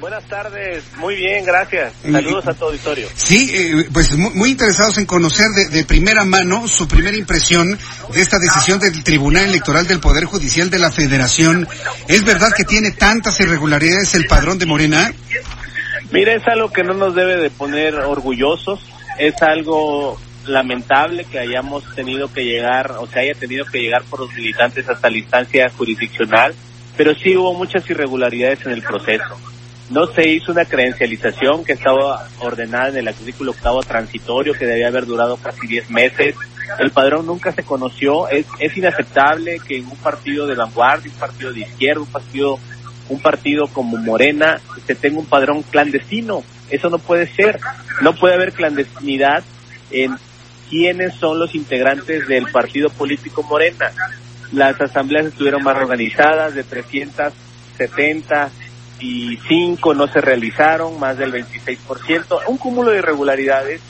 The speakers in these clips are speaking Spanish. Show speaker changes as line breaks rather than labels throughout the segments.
Buenas tardes, muy bien, gracias. Saludos a tu auditorio.
Sí, eh, pues mu- muy interesados en conocer de, de primera mano su primera impresión de esta decisión del Tribunal Electoral del Poder Judicial de la Federación. ¿Es verdad que tiene tantas irregularidades el padrón de Morena?
Mira, es algo que no nos debe de poner orgullosos, es algo lamentable que hayamos tenido que llegar, o se haya tenido que llegar por los militantes hasta la instancia jurisdiccional, pero sí hubo muchas irregularidades en el proceso. No se hizo una credencialización que estaba ordenada en el artículo octavo transitorio que debía haber durado casi 10 meses. El padrón nunca se conoció. Es, es inaceptable que en un partido de vanguardia, un partido de izquierda, un partido, un partido como Morena, se tenga un padrón clandestino. Eso no puede ser. No puede haber clandestinidad en quiénes son los integrantes del partido político Morena. Las asambleas estuvieron más organizadas, de 370 y cinco no se realizaron, más del 26%, un cúmulo de irregularidades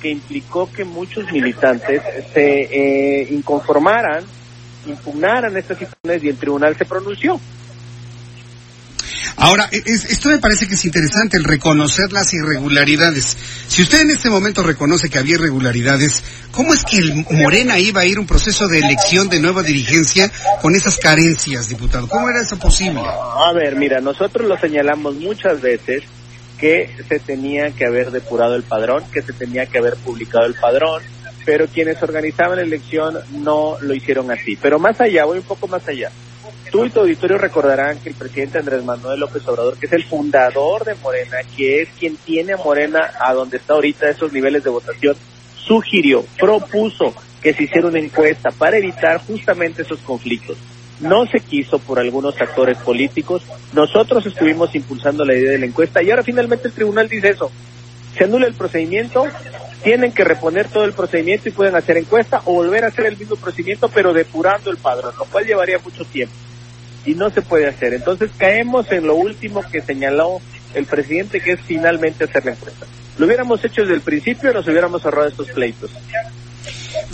que implicó que muchos militantes se eh, inconformaran, impugnaran estas situaciones y el tribunal se pronunció.
Ahora, e, es- esto me parece que es interesante, el reconocer las irregularidades. Si usted en este momento reconoce que había irregularidades, ¿cómo es que el Morena iba a ir un proceso de elección de nueva dirigencia con esas carencias, diputado? ¿Cómo era eso posible?
A ver, mira, nosotros lo señalamos muchas veces que se tenía que haber depurado el padrón, que se tenía que haber publicado el padrón, pero quienes organizaban la elección no lo hicieron así. Pero más allá, voy un poco más allá. Tú y tu auditorio recordarán que el presidente Andrés Manuel López Obrador, que es el fundador de Morena, que es quien tiene a Morena a donde está ahorita esos niveles de votación, sugirió, propuso que se hiciera una encuesta para evitar justamente esos conflictos. No se quiso por algunos actores políticos. Nosotros estuvimos impulsando la idea de la encuesta y ahora finalmente el tribunal dice eso. Se anula el procedimiento, tienen que reponer todo el procedimiento y pueden hacer encuesta o volver a hacer el mismo procedimiento pero depurando el padrón, lo cual llevaría mucho tiempo y no se puede hacer. Entonces caemos en lo último que señaló el presidente, que es finalmente hacer la encuesta. Lo hubiéramos hecho desde el principio, nos hubiéramos ahorrado estos pleitos.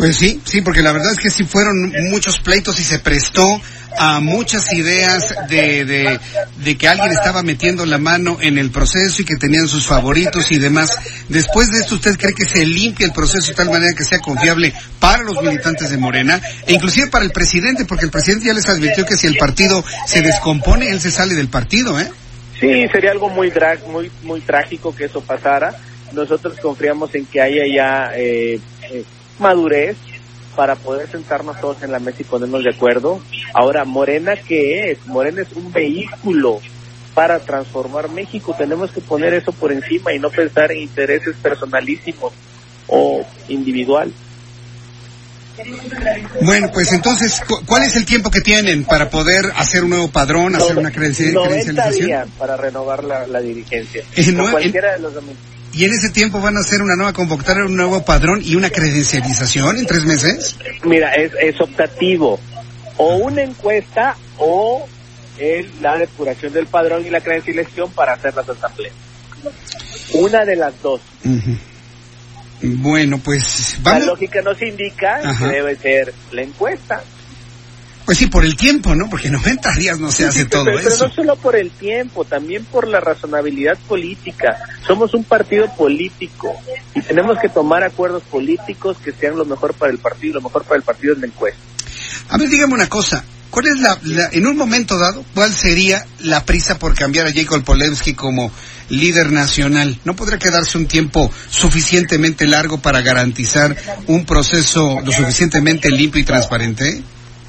Pues sí, sí, porque la verdad es que sí fueron muchos pleitos y se prestó a muchas ideas de, de, de que alguien estaba metiendo la mano en el proceso y que tenían sus favoritos y demás. Después de esto, ¿usted cree que se limpie el proceso de tal manera que sea confiable para los militantes de Morena e inclusive para el presidente? Porque el presidente ya les advirtió que si el partido se descompone, él se sale del partido, ¿eh?
Sí, sería algo muy dra muy muy trágico que eso pasara. Nosotros confiamos en que haya ya eh, eh, madurez para poder sentarnos todos en la mesa y ponernos de acuerdo. Ahora, Morena, ¿qué es? Morena es un vehículo para transformar México. Tenemos que poner eso por encima y no pensar en intereses personalísimos o individual.
Bueno, pues entonces, cu- ¿cuál es el tiempo que tienen para poder hacer un nuevo padrón, hacer una credencia-
90
credencialización?
días para renovar la, la dirigencia.
No,
Con cualquiera de los.
¿Y en ese tiempo van a hacer una nueva convocatoria, un nuevo padrón y una credencialización en tres meses?
Mira, es, es optativo. O una encuesta o el, la depuración del padrón y la credencialización para hacer las asambleas. Una de las dos.
Bueno, pues
La lógica nos indica
Ajá.
que debe ser la encuesta.
Pues sí, por el tiempo, ¿no? Porque 90 días no se hace todo
pero, pero
eso.
no solo por el tiempo, también por la razonabilidad política. Somos un partido político y tenemos que tomar acuerdos políticos que sean lo mejor para el partido. Lo mejor para el partido es la encuesta.
A ver, dígame una cosa. ¿Cuál es la, la- en un momento dado, cuál sería la prisa por cambiar a Jacob Polewski como líder nacional? ¿No podría quedarse un tiempo suficientemente largo para garantizar un proceso lo suficientemente limpio y transparente?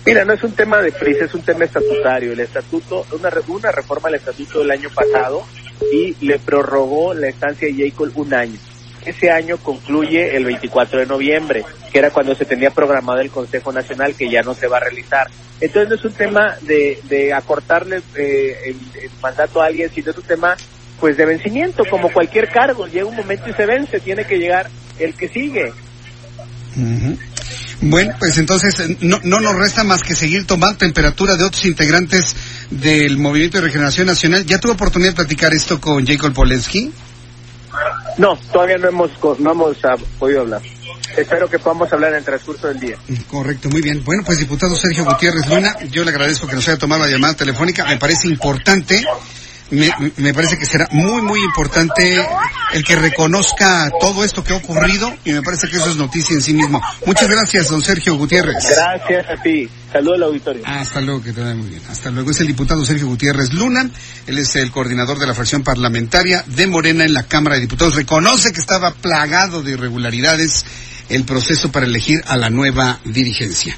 Mira, no es un tema de prisa, es un tema estatutario. El estatuto, una, una reforma al estatuto del año pasado y le prorrogó la estancia de Jacob un año. Ese año concluye el 24 de noviembre, que era cuando se tenía programado el Consejo Nacional, que ya no se va a realizar. Entonces no es un tema de, de acortarle eh, el, mandato a alguien, sino es un tema pues de vencimiento, como cualquier cargo, llega un momento y se vence, tiene que llegar el que sigue.
Ujú. Bueno, pues entonces eh, no, no nos resta más que seguir tomando temperatura de otros integrantes del Movimiento de Regeneración Nacional. ¿Ya tuve oportunidad de platicar esto con Jacob Polensky?
No, todavía no hemos no hemos ah, podido hablar. Espero que podamos hablar en el transcurso del día.
Correcto, muy bien. Bueno, pues diputado Sergio Gutiérrez Luna, yo le agradezco que nos haya tomado la llamada telefónica. Me parece importante, me, me parece que será muy, muy importante el que reconozca todo esto que ha ocurrido y me parece que eso es noticia en sí mismo. Muchas gracias, don Sergio Gutiérrez.
Gracias a ti. Saludos al auditorio.
Hasta luego, que te vaya muy bien. Hasta luego. Es el diputado Sergio Gutiérrez Luna. Él es el coordinador de la fracción parlamentaria de Morena en la Cámara de Diputados. Reconoce que estaba plagado de irregularidades el proceso para elegir a la nueva dirigencia.